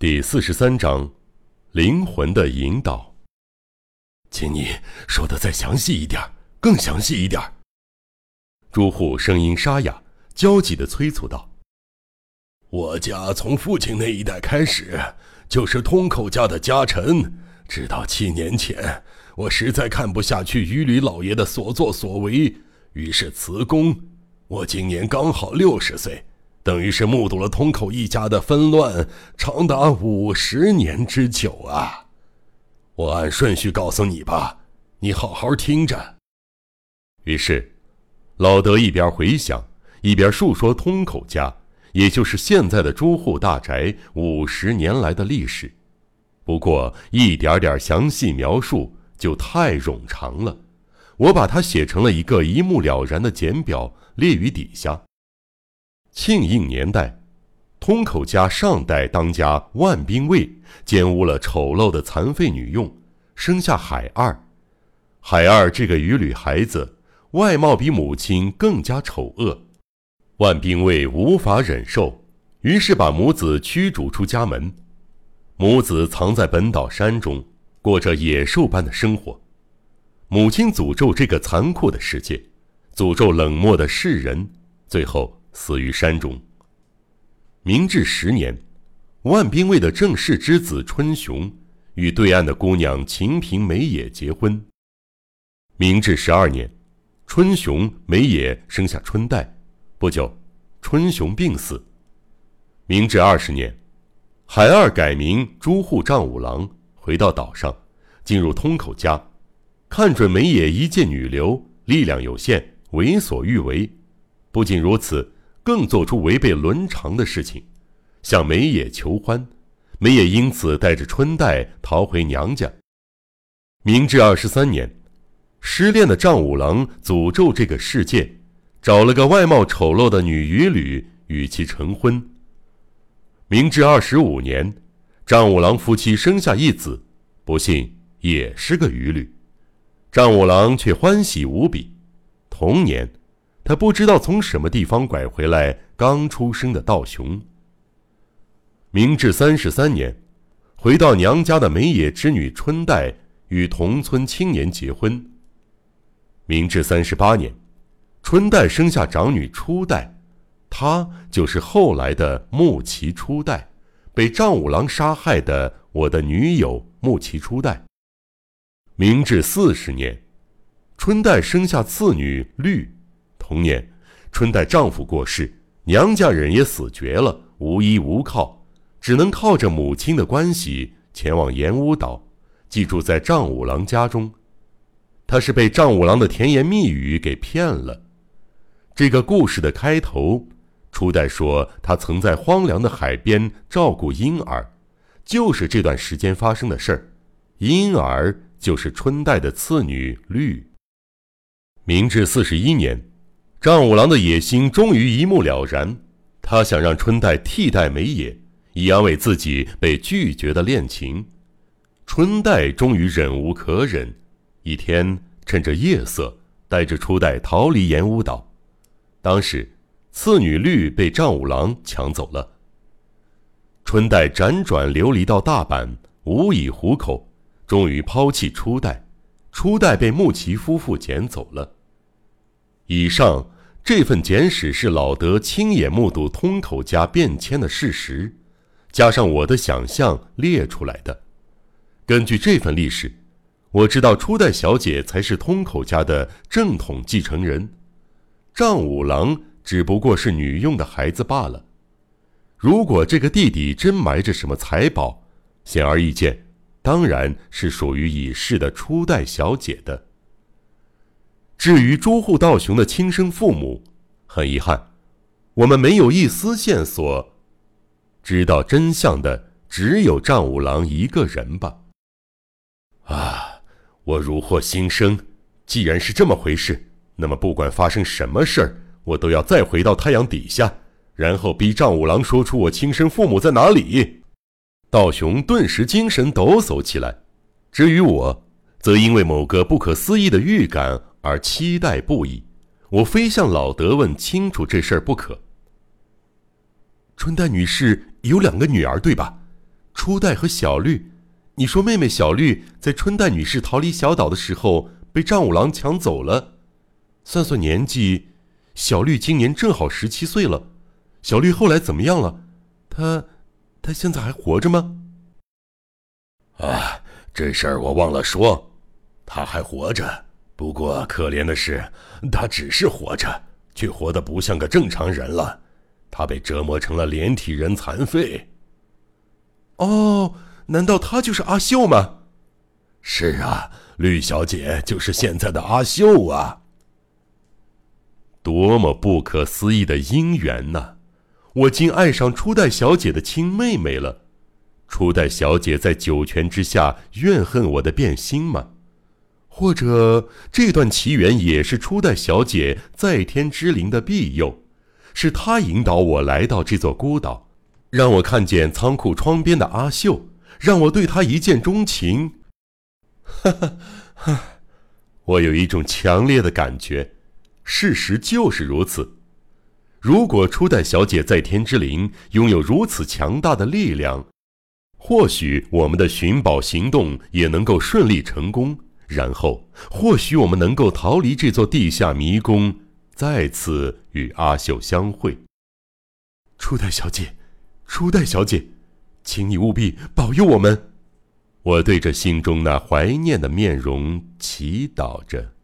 第四十三章，灵魂的引导。请你说的再详细一点，更详细一点。朱户声音沙哑，焦急的催促道：“我家从父亲那一代开始，就是通口家的家臣。直到七年前，我实在看不下去于吕老爷的所作所为，于是辞工。我今年刚好六十岁。”等于是目睹了通口一家的纷乱长达五十年之久啊！我按顺序告诉你吧，你好好听着。于是，老德一边回想，一边述说通口家，也就是现在的朱户大宅五十年来的历史。不过，一点点详细描述就太冗长了，我把它写成了一个一目了然的简表，列于底下。庆应年代，通口家上代当家万兵卫奸污了丑陋的残废女佣，生下海二。海二这个渔女孩子，外貌比母亲更加丑恶。万兵卫无法忍受，于是把母子驱逐出家门。母子藏在本岛山中，过着野兽般的生活。母亲诅咒这个残酷的世界，诅咒冷漠的世人，最后。死于山中。明治十年，万兵卫的正室之子春雄与对岸的姑娘秦平美野结婚。明治十二年，春雄美野生下春代，不久，春雄病死。明治二十年，海二改名朱户丈五郎，回到岛上，进入通口家，看准美野一介女流，力量有限，为所欲为。不仅如此。更做出违背伦常的事情，向梅野求欢，梅野因此带着春代逃回娘家。明治二十三年，失恋的丈五郎诅咒这个世界，找了个外貌丑陋的女渔女与其成婚。明治二十五年，丈五郎夫妻生下一子，不幸也是个渔女，丈五郎却欢喜无比。同年。他不知道从什么地方拐回来刚出生的道雄。明治三十三年，回到娘家的梅野之女春代与同村青年结婚。明治三十八年，春代生下长女初代，她就是后来的木崎初代，被丈五郎杀害的我的女友木崎初代。明治四十年，春代生下次女绿。同年，春代丈夫过世，娘家人也死绝了，无依无靠，只能靠着母亲的关系前往岩屋岛，寄住在丈五郎家中。她是被丈五郎的甜言蜜语给骗了。这个故事的开头，初代说他曾在荒凉的海边照顾婴儿，就是这段时间发生的事儿。婴儿就是春代的次女绿。明治四十一年。丈五郎的野心终于一目了然，他想让春代替代美野，以安慰自己被拒绝的恋情。春代终于忍无可忍，一天趁着夜色，带着初代逃离岩屋岛。当时，次女绿被丈五郎抢走了。春代辗转流离到大阪，无以糊口，终于抛弃初代。初代被木崎夫妇捡走了。以上这份简史是老德亲眼目睹通口家变迁的事实，加上我的想象列出来的。根据这份历史，我知道初代小姐才是通口家的正统继承人，丈五郎只不过是女佣的孩子罢了。如果这个地底真埋着什么财宝，显而易见，当然是属于已逝的初代小姐的。至于朱户道雄的亲生父母，很遗憾，我们没有一丝线索。知道真相的只有丈五郎一个人吧。啊，我如获新生。既然是这么回事，那么不管发生什么事儿，我都要再回到太阳底下，然后逼丈五郎说出我亲生父母在哪里。道雄顿时精神抖擞起来。至于我，则因为某个不可思议的预感。而期待不已，我非向老德问清楚这事儿不可。春代女士有两个女儿，对吧？初代和小绿，你说妹妹小绿在春代女士逃离小岛的时候被丈五郎抢走了。算算年纪，小绿今年正好十七岁了。小绿后来怎么样了？她，她现在还活着吗？啊，这事儿我忘了说，她还活着。不过可怜的是，他只是活着，却活得不像个正常人了。他被折磨成了连体人残废。哦，难道他就是阿秀吗？是啊，绿小姐就是现在的阿秀啊！多么不可思议的姻缘呐！我竟爱上初代小姐的亲妹妹了。初代小姐在九泉之下怨恨我的变心吗？或者这段奇缘也是初代小姐在天之灵的庇佑？是她引导我来到这座孤岛。让我看见仓库窗边的阿秀，让我对她一见钟情。哈哈哈！我有一种强烈的感觉，事实就是如此。如果初代小姐在天之灵拥有如此强大的力量，或许我们的寻宝行动也能够顺利成功。然后，或许我们能够逃离这座地下迷宫，再次与阿秀相会。初代小姐。初代小姐，请你务必保佑我们。我对着心中那怀念的面容祈祷着。